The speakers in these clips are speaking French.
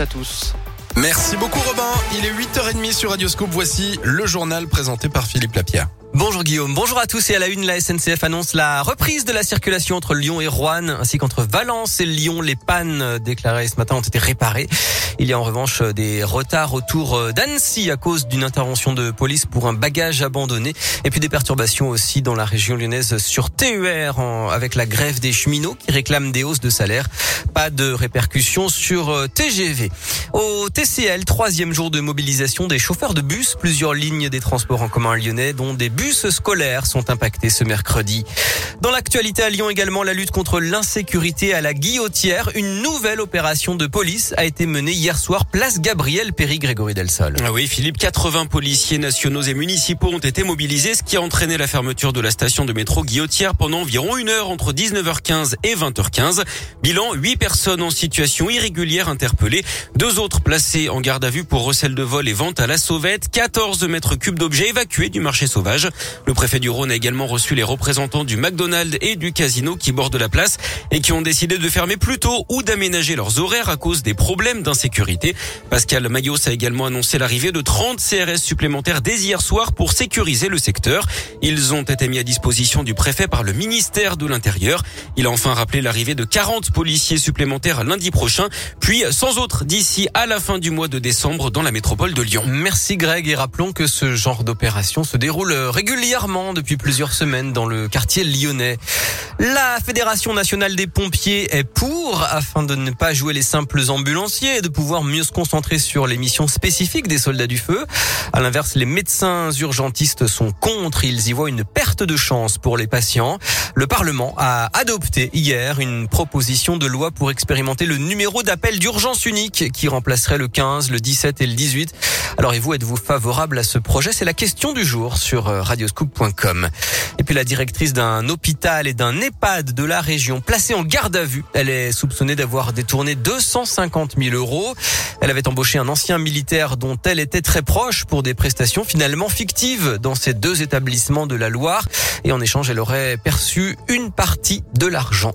à tous. Merci beaucoup Robin. Il est 8h30 sur Radioscope. Voici le journal présenté par Philippe Lapierre. Bonjour Guillaume, bonjour à tous et à la une, la SNCF annonce la reprise de la circulation entre Lyon et Rouen ainsi qu'entre Valence et Lyon. Les pannes déclarées ce matin ont été réparées. Il y a en revanche des retards autour d'Annecy à cause d'une intervention de police pour un bagage abandonné et puis des perturbations aussi dans la région lyonnaise sur TER avec la grève des cheminots qui réclament des hausses de salaire. Pas de répercussions sur TGV. Au TCL, troisième jour de mobilisation des chauffeurs de bus, plusieurs lignes des transports en commun lyonnais dont des bus scolaires sont impactés ce mercredi. Dans l'actualité à Lyon également, la lutte contre l'insécurité à la guillotière. Une nouvelle opération de police a été menée hier soir, place Gabriel Péry Grégory Delsol. Ah oui, Philippe, 80 policiers nationaux et municipaux ont été mobilisés, ce qui a entraîné la fermeture de la station de métro Guillotière pendant environ une heure entre 19h15 et 20h15. Bilan, 8 personnes en situation irrégulière interpellées, deux autres placées en garde à vue pour recel de vol et vente à la sauvette, 14 mètres cubes d'objets évacués du marché sauvage. Le préfet du Rhône a également reçu les représentants du McDonald's et du casino qui bordent la place et qui ont décidé de fermer plus tôt ou d'aménager leurs horaires à cause des problèmes d'insécurité. Pascal Mayos a également annoncé l'arrivée de 30 CRS supplémentaires dès hier soir pour sécuriser le secteur. Ils ont été mis à disposition du préfet par le ministère de l'Intérieur. Il a enfin rappelé l'arrivée de 40 policiers supplémentaires lundi prochain, puis sans autres d'ici à la fin du mois de décembre dans la métropole de Lyon. Merci Greg et rappelons que ce genre d'opération se déroule régulièrement depuis plusieurs semaines dans le quartier lyonnais. La Fédération nationale des pompiers est pour afin de ne pas jouer les simples ambulanciers et de pouvoir mieux se concentrer sur les missions spécifiques des soldats du feu. À l'inverse, les médecins urgentistes sont contre. Ils y voient une perte de chance pour les patients. Le Parlement a adopté hier une proposition de loi pour expérimenter le numéro d'appel d'urgence unique qui remplacerait le 15, le 17 et le 18. Alors et vous, êtes-vous favorable à ce projet? C'est la question du jour sur radioscoop.com. Et puis la directrice d'un hôpital et d'un EHPAD de la région placée en garde à vue. Elle est soupçonnée d'avoir détourné 250 000 euros. Elle avait embauché un ancien militaire dont elle était très proche pour des prestations finalement fictives dans ces deux établissements de la Loire. Et en échange, elle aurait perçu une partie de l'argent.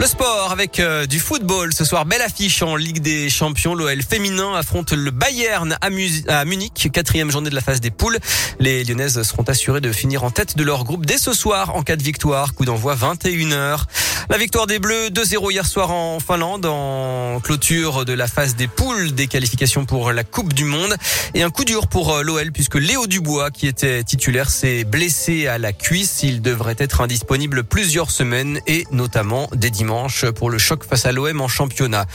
Le sport avec euh, du football ce soir. Belle affiche en Ligue des Champions. L'OL féminin affronte le Bayern à, Munich. Quatrième journée de la phase des poules. Les Lyonnaises seront assurées de finir en tête de leur groupe dès ce soir en cas de victoire. Coup d'envoi 21h. La victoire des Bleus 2-0 hier soir en Finlande en clôture de la phase des poules des qualifications pour la Coupe du Monde. Et un coup dur pour l'OL puisque Léo Dubois qui était titulaire s'est blessé à la cuisse. Il devrait être indisponible plusieurs semaines et notamment dès dimanche pour le choc face à l'OM en championnat.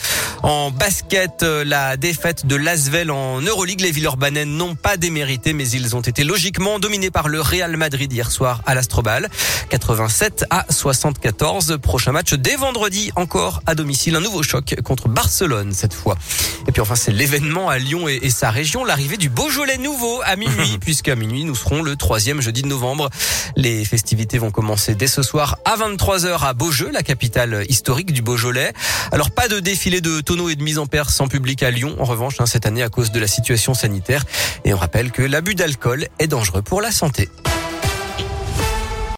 En basket, la défaite de Lasvel en Euroleague, les Villeurbanais n'ont pas démérité mais ils ont été logiquement dominés par le Real Madrid hier soir à l'Astrobal. 87 à 74. Prochain match dès vendredi encore à domicile. Un nouveau choc contre Barcelone cette fois. Et puis enfin c'est l'événement à Lyon et, et sa région, l'arrivée du Beaujolais nouveau à minuit puisqu'à minuit nous serons le troisième jeudi de novembre. Les festivités vont commencer dès ce soir à 23h à Beaujeu, la capitale historique du Beaujolais. Alors pas de défilé de tonneaux et de mise en perce en public à Lyon en revanche hein, cette année à cause de la situation sanitaire. Et on rappelle que l'abus d'alcool est dangereux pour la santé.